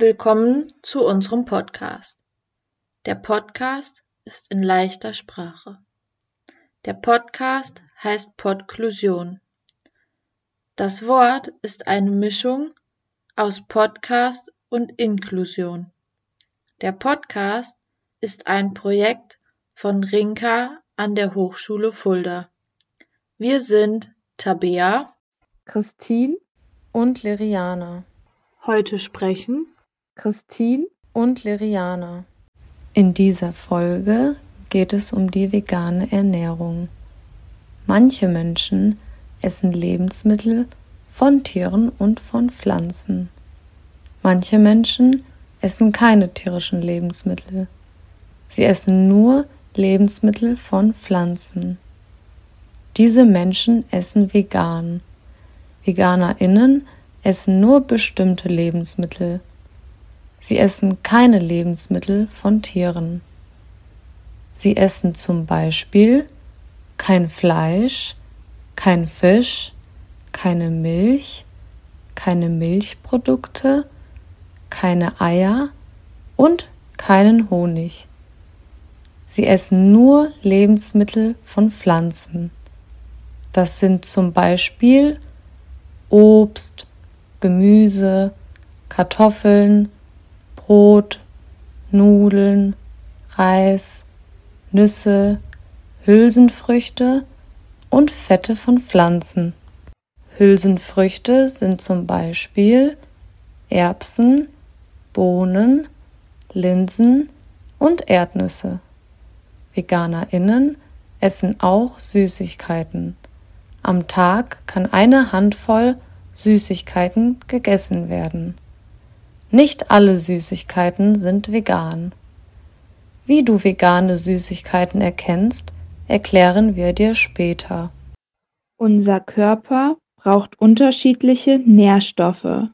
Willkommen zu unserem Podcast. Der Podcast ist in leichter Sprache. Der Podcast heißt Podklusion. Das Wort ist eine Mischung aus Podcast und Inklusion. Der Podcast ist ein Projekt von Rinka an der Hochschule Fulda. Wir sind Tabea, Christine und Liriana. Heute sprechen Christine und Liriana. In dieser Folge geht es um die vegane Ernährung. Manche Menschen essen Lebensmittel von Tieren und von Pflanzen. Manche Menschen essen keine tierischen Lebensmittel. Sie essen nur Lebensmittel von Pflanzen. Diese Menschen essen vegan. Veganerinnen essen nur bestimmte Lebensmittel. Sie essen keine Lebensmittel von Tieren. Sie essen zum Beispiel kein Fleisch, kein Fisch, keine Milch, keine Milchprodukte, keine Eier und keinen Honig. Sie essen nur Lebensmittel von Pflanzen. Das sind zum Beispiel Obst, Gemüse, Kartoffeln, Brot, Nudeln, Reis, Nüsse, Hülsenfrüchte und Fette von Pflanzen. Hülsenfrüchte sind zum Beispiel Erbsen, Bohnen, Linsen und Erdnüsse. VeganerInnen essen auch Süßigkeiten. Am Tag kann eine Handvoll Süßigkeiten gegessen werden. Nicht alle Süßigkeiten sind vegan. Wie du vegane Süßigkeiten erkennst, erklären wir dir später. Unser Körper braucht unterschiedliche Nährstoffe.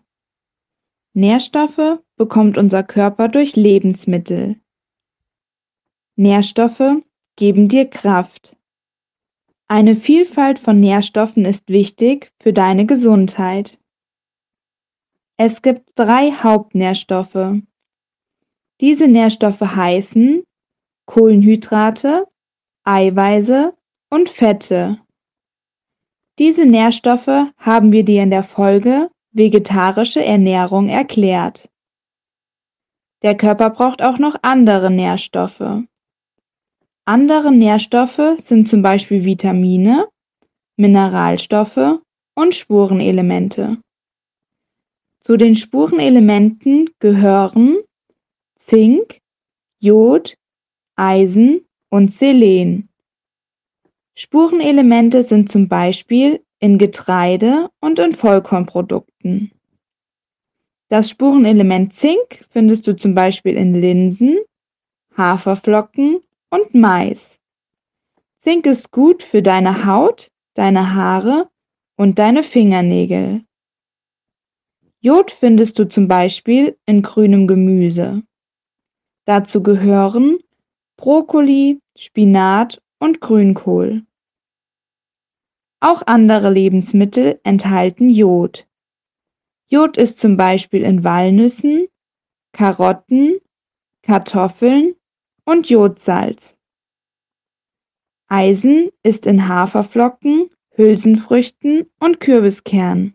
Nährstoffe bekommt unser Körper durch Lebensmittel. Nährstoffe geben dir Kraft. Eine Vielfalt von Nährstoffen ist wichtig für deine Gesundheit. Es gibt drei Hauptnährstoffe. Diese Nährstoffe heißen Kohlenhydrate, Eiweiße und Fette. Diese Nährstoffe haben wir dir in der Folge Vegetarische Ernährung erklärt. Der Körper braucht auch noch andere Nährstoffe. Andere Nährstoffe sind zum Beispiel Vitamine, Mineralstoffe und Spurenelemente. Zu den Spurenelementen gehören Zink, Jod, Eisen und Selen. Spurenelemente sind zum Beispiel in Getreide und in Vollkornprodukten. Das Spurenelement Zink findest du zum Beispiel in Linsen, Haferflocken und Mais. Zink ist gut für deine Haut, deine Haare und deine Fingernägel. Jod findest du zum Beispiel in grünem Gemüse. Dazu gehören Brokkoli, Spinat und Grünkohl. Auch andere Lebensmittel enthalten Jod. Jod ist zum Beispiel in Walnüssen, Karotten, Kartoffeln und Jodsalz. Eisen ist in Haferflocken, Hülsenfrüchten und Kürbiskern.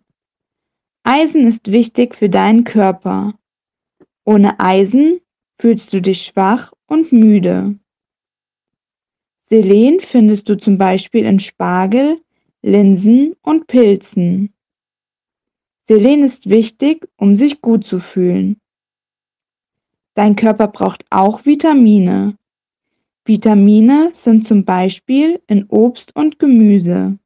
Eisen ist wichtig für deinen Körper. Ohne Eisen fühlst du dich schwach und müde. Selen findest du zum Beispiel in Spargel, Linsen und Pilzen. Selen ist wichtig, um sich gut zu fühlen. Dein Körper braucht auch Vitamine. Vitamine sind zum Beispiel in Obst und Gemüse.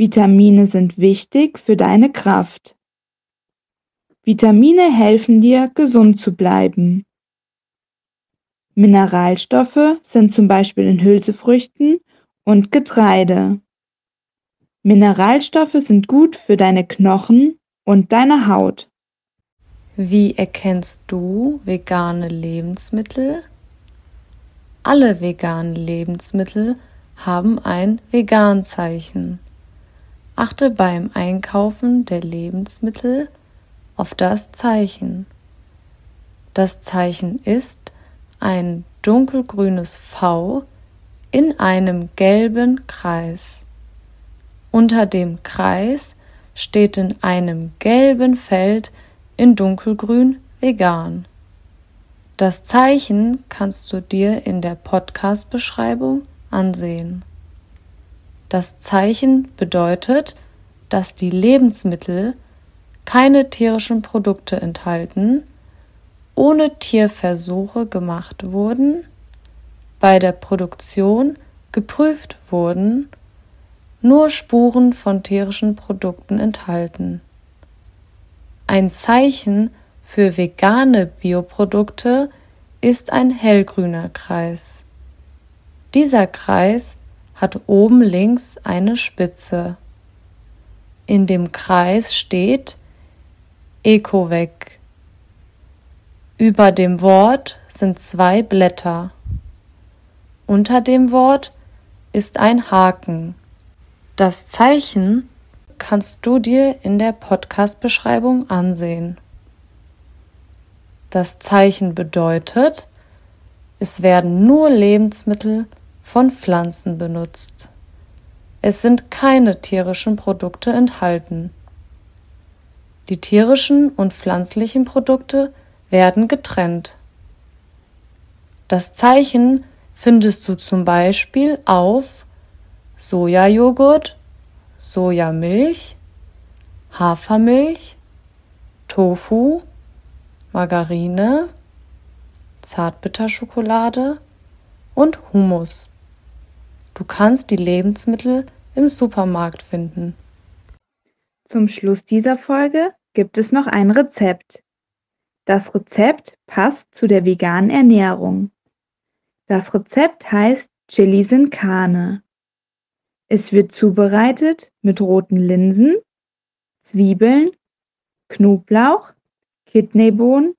Vitamine sind wichtig für deine Kraft. Vitamine helfen dir, gesund zu bleiben. Mineralstoffe sind zum Beispiel in Hülsefrüchten und Getreide. Mineralstoffe sind gut für deine Knochen und deine Haut. Wie erkennst du vegane Lebensmittel? Alle veganen Lebensmittel haben ein Veganzeichen. Achte beim Einkaufen der Lebensmittel auf das Zeichen. Das Zeichen ist ein dunkelgrünes V in einem gelben Kreis. Unter dem Kreis steht in einem gelben Feld in dunkelgrün vegan. Das Zeichen kannst du dir in der Podcast-Beschreibung ansehen. Das Zeichen bedeutet, dass die Lebensmittel keine tierischen Produkte enthalten, ohne Tierversuche gemacht wurden, bei der Produktion geprüft wurden, nur Spuren von tierischen Produkten enthalten. Ein Zeichen für vegane Bioprodukte ist ein hellgrüner Kreis. Dieser Kreis hat oben links eine Spitze. In dem Kreis steht Ecovec. Über dem Wort sind zwei Blätter. Unter dem Wort ist ein Haken. Das Zeichen kannst du dir in der Podcast-Beschreibung ansehen. Das Zeichen bedeutet, es werden nur Lebensmittel von Pflanzen benutzt. Es sind keine tierischen Produkte enthalten. Die tierischen und pflanzlichen Produkte werden getrennt. Das Zeichen findest du zum Beispiel auf Sojajoghurt, Sojamilch, Hafermilch, Tofu, Margarine, Zartbitterschokolade und Hummus. Du kannst die Lebensmittel im Supermarkt finden. Zum Schluss dieser Folge gibt es noch ein Rezept. Das Rezept passt zu der veganen Ernährung. Das Rezept heißt Chili sin Carne. Es wird zubereitet mit roten Linsen, Zwiebeln, Knoblauch, Kidneybohnen,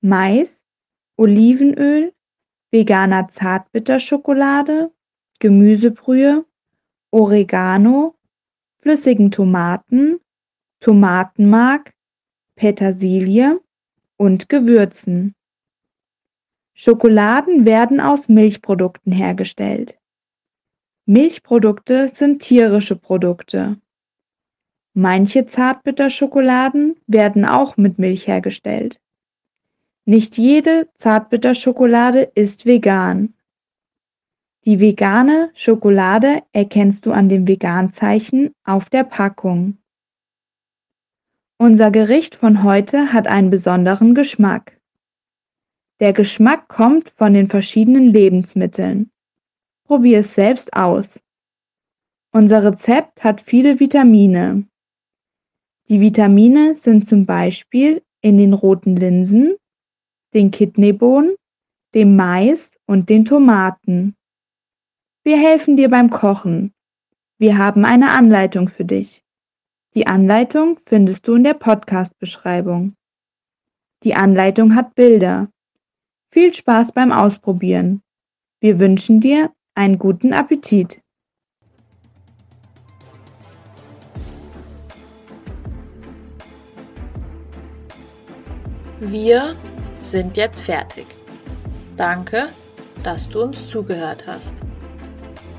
Mais, Olivenöl, veganer Zartbitterschokolade, Gemüsebrühe, Oregano, flüssigen Tomaten, Tomatenmark, Petersilie und Gewürzen. Schokoladen werden aus Milchprodukten hergestellt. Milchprodukte sind tierische Produkte. Manche Zartbitterschokoladen werden auch mit Milch hergestellt. Nicht jede Zartbitterschokolade ist vegan. Die vegane Schokolade erkennst du an dem Veganzeichen auf der Packung. Unser Gericht von heute hat einen besonderen Geschmack. Der Geschmack kommt von den verschiedenen Lebensmitteln. Probier es selbst aus. Unser Rezept hat viele Vitamine. Die Vitamine sind zum Beispiel in den roten Linsen, den Kidneybohnen, dem Mais und den Tomaten. Wir helfen dir beim Kochen. Wir haben eine Anleitung für dich. Die Anleitung findest du in der Podcast-Beschreibung. Die Anleitung hat Bilder. Viel Spaß beim Ausprobieren. Wir wünschen dir einen guten Appetit. Wir sind jetzt fertig. Danke, dass du uns zugehört hast.